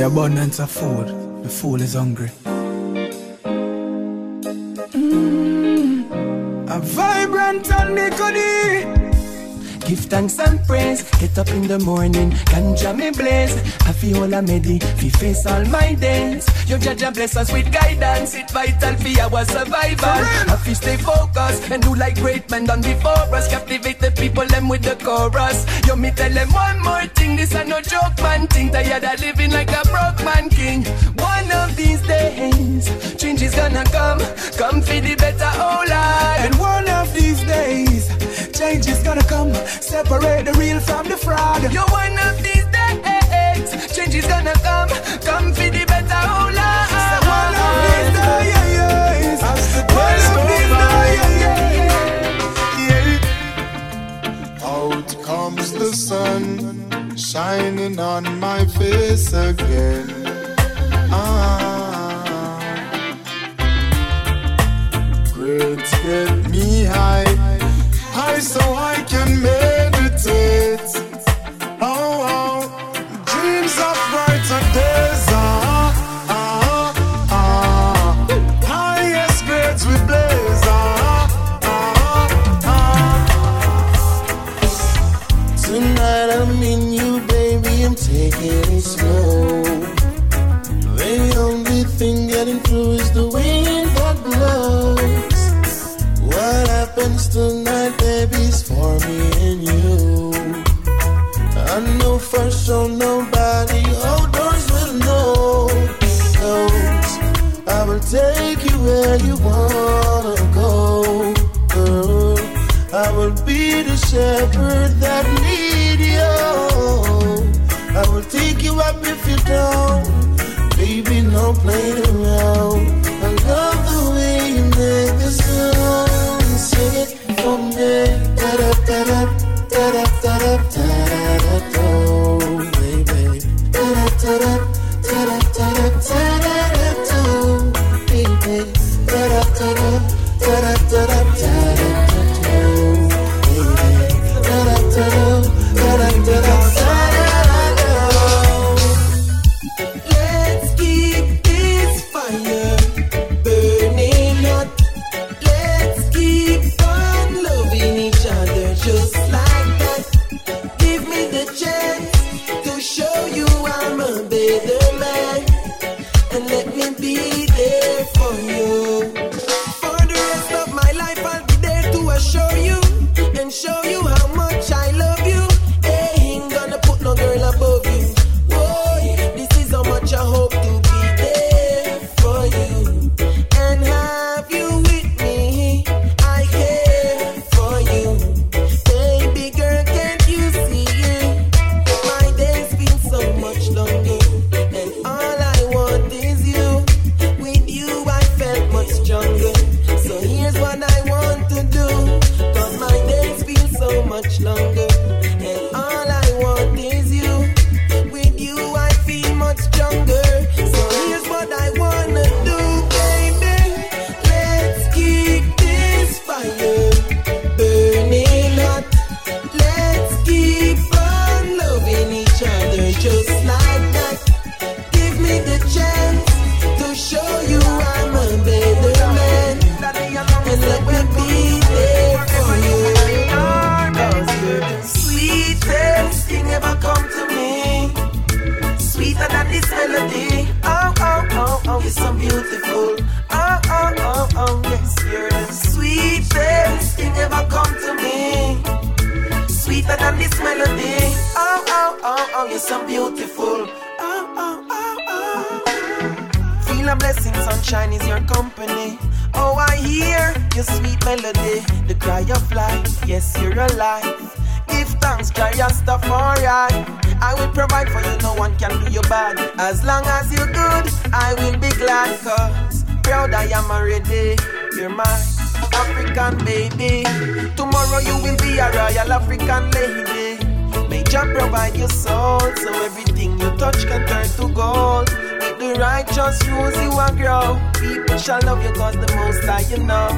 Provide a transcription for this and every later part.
the abundance of food, the fool is hungry. Mm. A vibrant and nicotine. Give thanks and praise. Get up in the morning, ganja me blaze. I feel all medi, fi face all my days. Your judge bless us with guidance. It vital fi our survival. I fi stay focused and do like great men done before us. Captivate the people them with the chorus. Yo me tell them one more thing. This a no joke man thing. Tired of living like a broke man king. One of these days, change is gonna come. Come for the better, oh Lord. And one of these days, change is gonna come. Separate the real from the fraud. Yo, one of these days, change is gonna come. Come for the better, oh Lord. So one of these days, As the one of these days. yeah. Out comes the sun, shining on my face again. Ah, grades get sure nobody outdoors will know. Knows I will take you where you wanna go, girl. I will be the shepherd that need you. I will take you up if you don't. Baby, no playing around. Da da da da melody. Oh, oh, oh, oh, you're so beautiful. Oh, oh, oh, oh, yes, you're the sweetest thing ever come to me. Sweeter than this melody. Oh, oh, oh, oh, you're so beautiful. Oh, oh, oh, oh. Feel a blessing, sunshine is your company. Oh, I hear your sweet melody, the cry of life. Yes, you're alive. Give thanks, stuff, alright. I will provide for you, no one can do you bad. As long as you're good, I will be glad. Cause proud I am already. You're my African baby. Tomorrow you will be a royal African lady. May Jah provide your soul, so everything you touch can turn to gold. With the righteous rules you will grow. People shall love you cause the most high you know.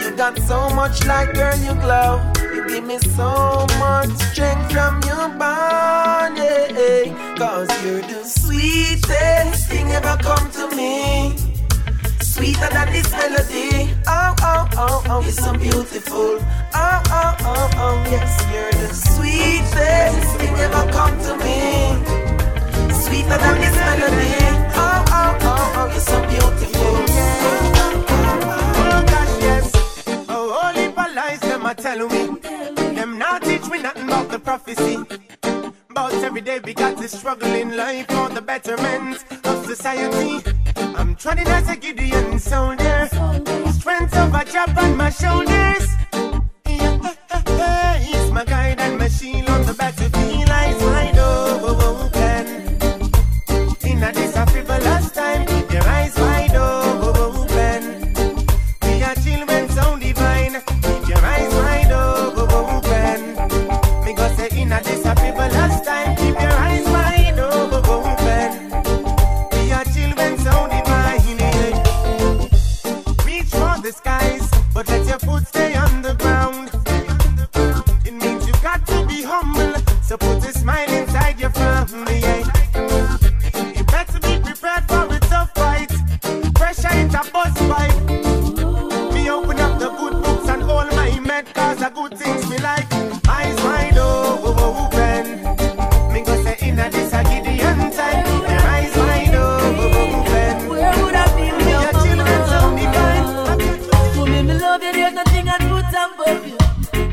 You got so much light, girl, you glow give me so much strength from your body. Cause you're the sweetest thing ever come to me. Sweeter than this melody. Oh, oh, oh, oh, you're so beautiful. Oh, oh, oh, oh, yes, you're the sweetest thing ever come to me. Sweeter than this melody. Oh, oh, oh, oh, you're so beautiful. Yeah. prophecy. But every day we got to struggle in life for the betterment of society. I'm trotting as a Gideon soldier, strength of a job on my shoulders.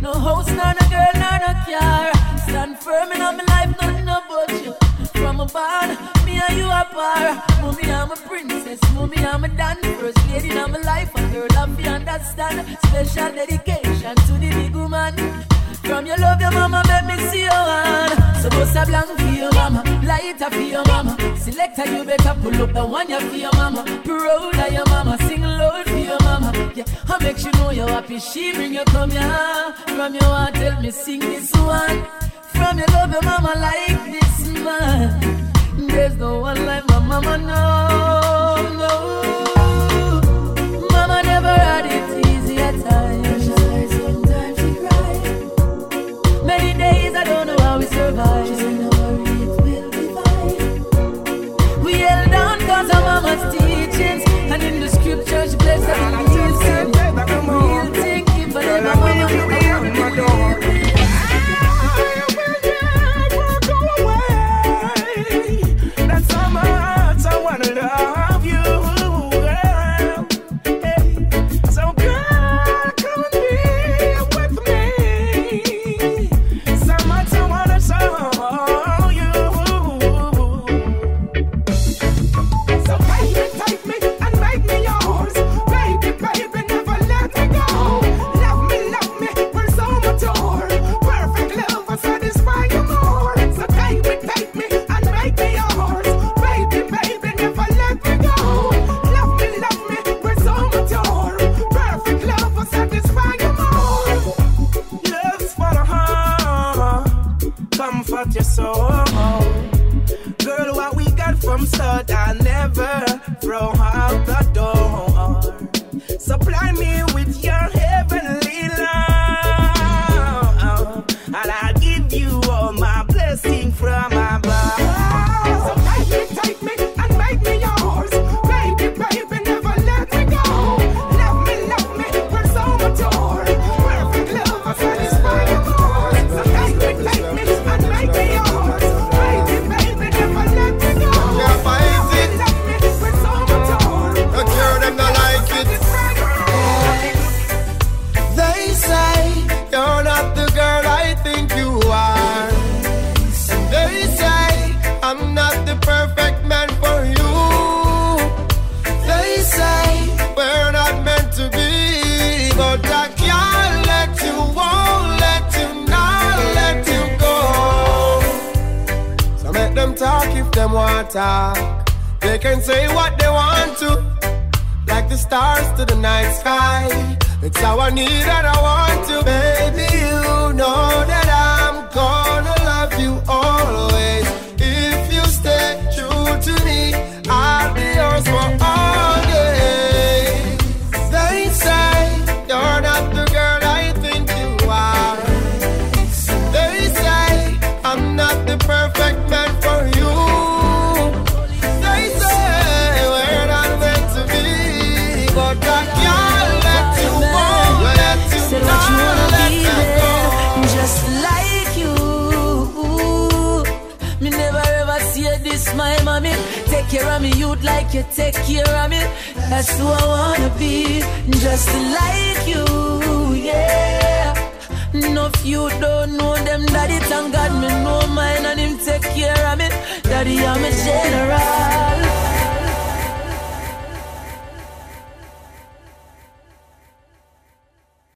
No house, nor no girl, nor no car. Stand firm in my life, nothing about you. From a barn, me and you are par. Mommy, I'm a princess. Mommy, I'm a dan. First lady in my life, a girl, I'm be understand. Special dedication to the big woman. From your love, your mama let me see your hand. So bust a blank for your mama, lighter for your mama. Selector, you better pull up the one you for your mama. Proud of your mama, sing up, yeah. I make you know you're happy. She bring you come, yeah. From your heart, help me sing this one. From your love, your mama like this man. There's no one like my mama, no, no. man talk. They can say what they want to, like the stars to the night sky. It's how I need and I want take care of me. That's who I wanna be, just like you, yeah. No, if you don't know them, daddy, thank God me know mine and him take care of me. Daddy, I'm a general.